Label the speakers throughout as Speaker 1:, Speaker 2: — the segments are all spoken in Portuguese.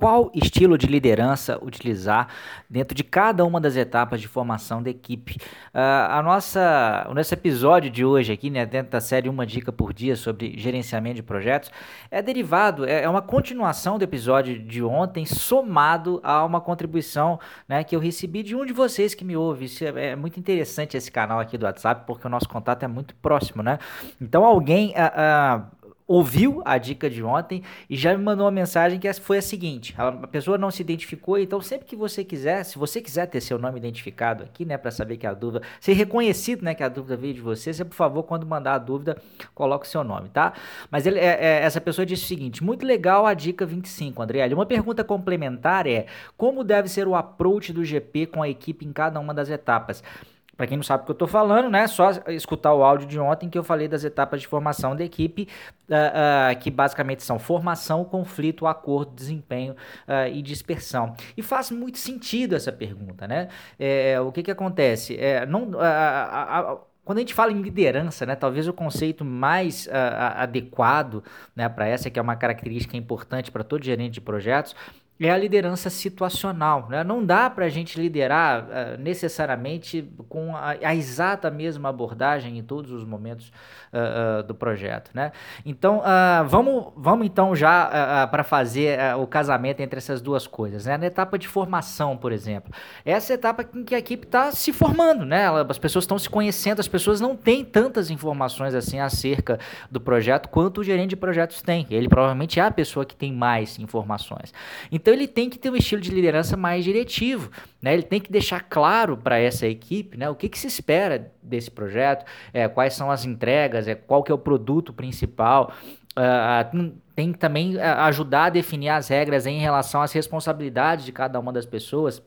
Speaker 1: qual estilo de liderança utilizar dentro de cada uma das etapas de formação da equipe. Uh, a nossa, o nosso episódio de hoje aqui, né, dentro da série Uma Dica por Dia sobre gerenciamento de projetos, é derivado, é, é uma continuação do episódio de ontem, somado a uma contribuição né, que eu recebi de um de vocês que me ouve. Isso é, é muito interessante esse canal aqui do WhatsApp, porque o nosso contato é muito próximo, né? Então alguém... Uh, uh, ouviu a dica de ontem e já me mandou uma mensagem que foi a seguinte: a pessoa não se identificou, então sempre que você quiser, se você quiser ter seu nome identificado aqui, né, para saber que a dúvida, ser reconhecido, né, que a dúvida veio de você, você por favor, quando mandar a dúvida, coloque o seu nome, tá? Mas ele, é, é, essa pessoa disse o seguinte: muito legal a dica 25, André. Uma pergunta complementar é: como deve ser o approach do GP com a equipe em cada uma das etapas? Para quem não sabe o que eu estou falando, né? Só escutar o áudio de ontem que eu falei das etapas de formação da equipe, uh, uh, que basicamente são formação, conflito, acordo, desempenho uh, e dispersão. E faz muito sentido essa pergunta, né? É, o que, que acontece? É, não, quando a gente fala em liderança, né, talvez o conceito mais uh, adequado né, para essa, que é uma característica importante para todo gerente de projetos, é a liderança situacional. Né? Não dá para a gente liderar uh, necessariamente com a, a, exata mesma abordagem em todos os momentos uh, uh, do projeto. Né? Então, vamos, vamos então já para fazer o casamento entre essas duas coisas. Né? Na etapa de formação, por exemplo. Essa é etapa em que a equipe está se formando, né? as pessoas estão se conhecendo, as pessoas não têm tantas informações assim acerca do projeto quanto o gerente de projetos tem. Ele provavelmente é a pessoa que tem mais informações. Então, então ele tem que ter um estilo de liderança mais diretivo, né? Ele tem que deixar claro para essa equipe, né, o que, que se espera desse projeto, é, quais são as entregas, é qual que é o produto principal. Uh, tem que também ajudar a definir as regras em relação às responsabilidades de cada uma das pessoas.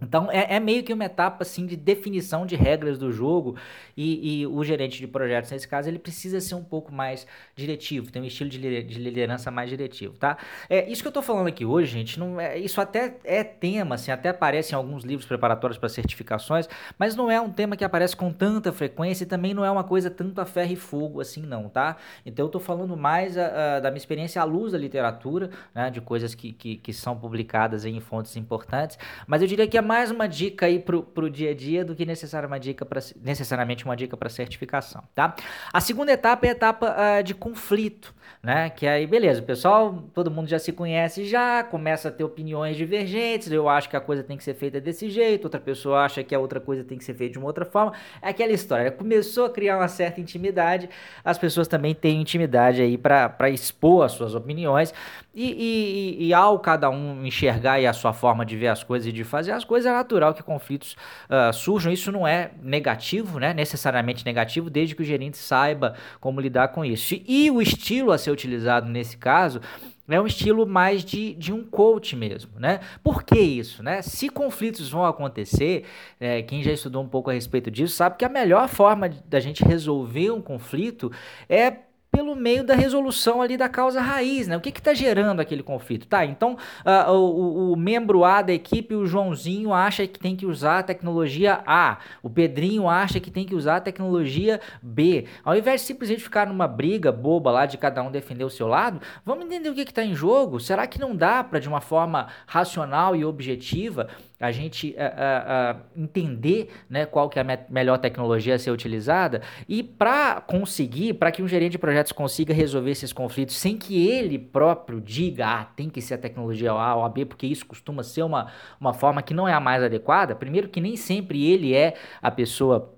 Speaker 1: Então é, é, meio que uma etapa assim de definição de regras do jogo e, e, o gerente de projetos nesse caso ele precisa ser um pouco mais diretivo, tem um estilo de, de liderança mais diretivo, tá? É isso que eu tô falando aqui hoje, gente. Não é, isso até é tema, assim, até aparece em alguns livros preparatórios para certificações, mas não é um tema que aparece com tanta frequência e também não é uma coisa tanto a ferro e fogo assim, não, tá? Então eu tô falando mais a, a, da minha experiência à luz da literatura, né, de coisas que, que, que são publicadas em fontes importantes, mas eu diria que a mais uma dica aí pro, pro dia a dia do que necessária uma dica pra, necessariamente uma dica para certificação, tá? A segunda etapa é a etapa uh, de conflito, né? Que aí, beleza, o pessoal, todo mundo já se conhece já, começa a ter opiniões divergentes, eu acho que a coisa tem que ser feita desse jeito, outra pessoa acha que a outra coisa tem que ser feita de uma outra forma. É aquela história, começou a criar uma certa intimidade, as pessoas também têm intimidade aí para expor as suas opiniões, e, e, e, ao cada um enxergar a sua forma de ver as coisas e de fazer as coisas, é natural que conflitos uh, surjam. Isso não é negativo, né? necessariamente negativo, desde que o gerente saiba como lidar com isso. E o estilo a ser utilizado nesse caso é um estilo mais de, de um coach mesmo, né? Por que isso, né? Se conflitos vão acontecer, é, quem já estudou um pouco a respeito disso sabe que a melhor forma da gente resolver um conflito é pelo meio da resolução ali da causa raiz, né? O que está gerando aquele conflito? Tá, então uh, o, o, membro A da equipe, o Joãozinho, acha que tem que usar a tecnologia A, o Pedrinho acha que tem que usar a tecnologia B. Ao invés de simplesmente ficar numa briga boba lá de cada um defender o seu lado, vamos entender o que está em jogo? Será que não dá para, de uma forma racional e objetiva, a gente uh, uh, entender né, qual que é a me melhor tecnologia a ser utilizada e para conseguir, para que um gerente de projetos consiga resolver esses conflitos sem que ele próprio diga, ah, tem que ser a tecnologia A ou a B, porque isso costuma ser uma, uma forma que não é a mais adequada. Primeiro que nem sempre ele é a pessoa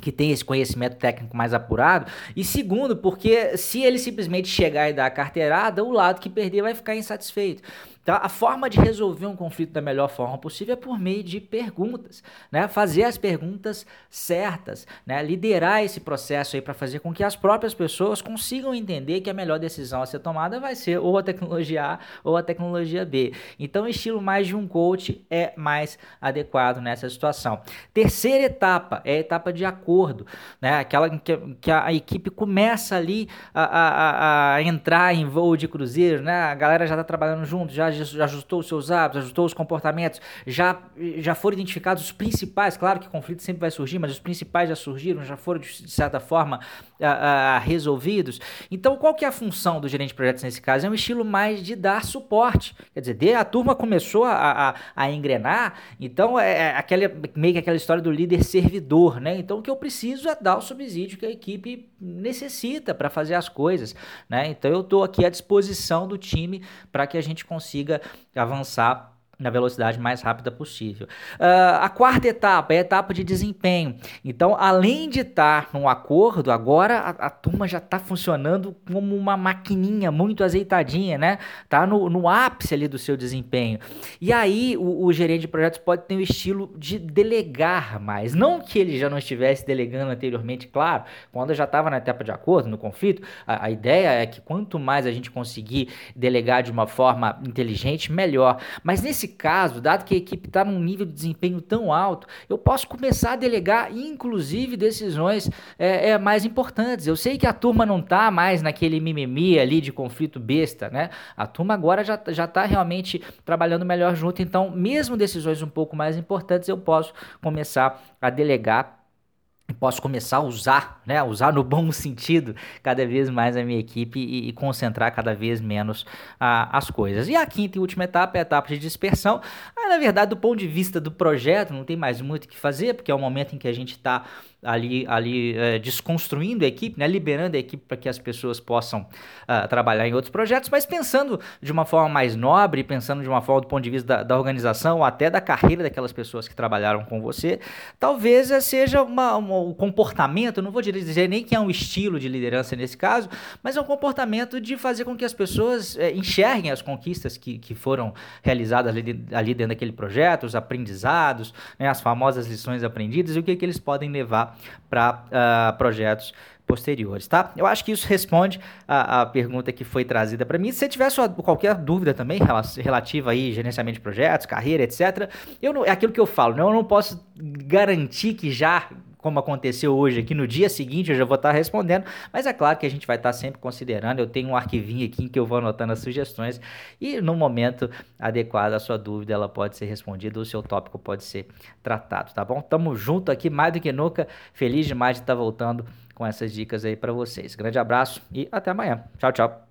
Speaker 1: que tem esse conhecimento técnico mais apurado, e segundo, porque se ele simplesmente chegar e dar a carteirada, o lado que perder vai ficar insatisfeito. Então, a forma de resolver um conflito da melhor forma possível é por meio de perguntas, né? Fazer as perguntas certas, né? Liderar esse processo aí para fazer com que as próprias pessoas consigam entender que a melhor decisão a ser tomada vai ser ou a tecnologia A ou a tecnologia B. Então, o estilo mais de um coach é mais adequado nessa situação. Terceira etapa é a etapa de acordo né? Aquela que, que a, equipe começa ali a, a, a, entrar em voo de cruzeiro, né? A galera já está trabalhando junto, já ajustou os seus hábitos, ajustou os comportamentos, já, já foram identificados os principais, claro que conflito sempre vai surgir, mas os principais já surgiram, já foram de, certa forma resolvidos. Então, qual que é a função do gerente de projetos nesse caso? É um estilo mais de dar suporte. Quer dizer, a turma começou a, a, a engrenar, então é, é aquela, meio que aquela história do líder servidor, né? Então, o que eu preciso é dar o subsídio que a equipe necessita para fazer as coisas, né? Então, eu estou aqui à disposição do time para que a gente consiga avançar na velocidade mais rápida possível. Uh, a quarta etapa é a etapa de desempenho. Então, além de estar num acordo, agora a, a turma já está funcionando como uma maquininha muito azeitadinha, né? Tá no, no ápice ali do seu desempenho. E aí o, o gerente de projetos pode ter o estilo de delegar mais. Não que ele já não estivesse delegando anteriormente, claro, quando já estava na etapa de acordo, no conflito, a, a ideia é que quanto mais a gente conseguir delegar de uma forma inteligente, melhor. Mas nesse caso, dado que a equipe está num nível de desempenho tão alto, eu posso começar a delegar, inclusive, decisões é, é, mais importantes. Eu sei que a turma não está mais naquele mimimi ali de conflito besta, né? A turma agora já, está realmente trabalhando melhor junto, então, mesmo decisões um pouco mais importantes, eu posso começar a delegar posso começar a usar, né, usar no bom sentido cada vez mais a minha equipe e, e concentrar cada vez menos ah, as coisas. E a quinta e última etapa é a etapa de dispersão. Ah, na verdade, do ponto de vista do projeto, não tem mais muito o que fazer, porque é o momento em que a gente está ali, ali é, desconstruindo a equipe, né, liberando a equipe para que as pessoas possam uh, trabalhar em outros projetos, mas pensando de uma forma mais nobre, pensando de uma forma do ponto de vista da, da organização ou até da carreira daquelas pessoas que trabalharam com você, talvez eh, seja uma, uma, um comportamento, não vou dizer nem que é um estilo de liderança nesse caso, mas é um comportamento de fazer com que as pessoas é, enxerguem as conquistas que, que foram realizadas ali, ali dentro daquele projeto, os aprendizados, né, as famosas lições aprendidas e o que, que eles podem levar para uh, ah, projetos posteriores, tá? Eu acho que isso responde a, a pergunta que foi trazida para mim. Se você tiver sua, qualquer dúvida também relativa aí gerenciamento de projetos, carreira, etc, eu não, é aquilo que eu falo, né? Eu não posso garantir que já como aconteceu hoje aqui, no dia seguinte eu já vou estar respondendo, mas é claro que a gente vai estar sempre considerando, eu tenho um arquivinho aqui em que eu vou anotando as sugestões e no momento adequado a sua dúvida ela pode ser respondida, o seu tópico pode ser tratado, tá bom? Tamo junto aqui, mais do que nunca, feliz demais de estar voltando com essas dicas aí para vocês. Grande abraço e até amanhã. Tchau, tchau.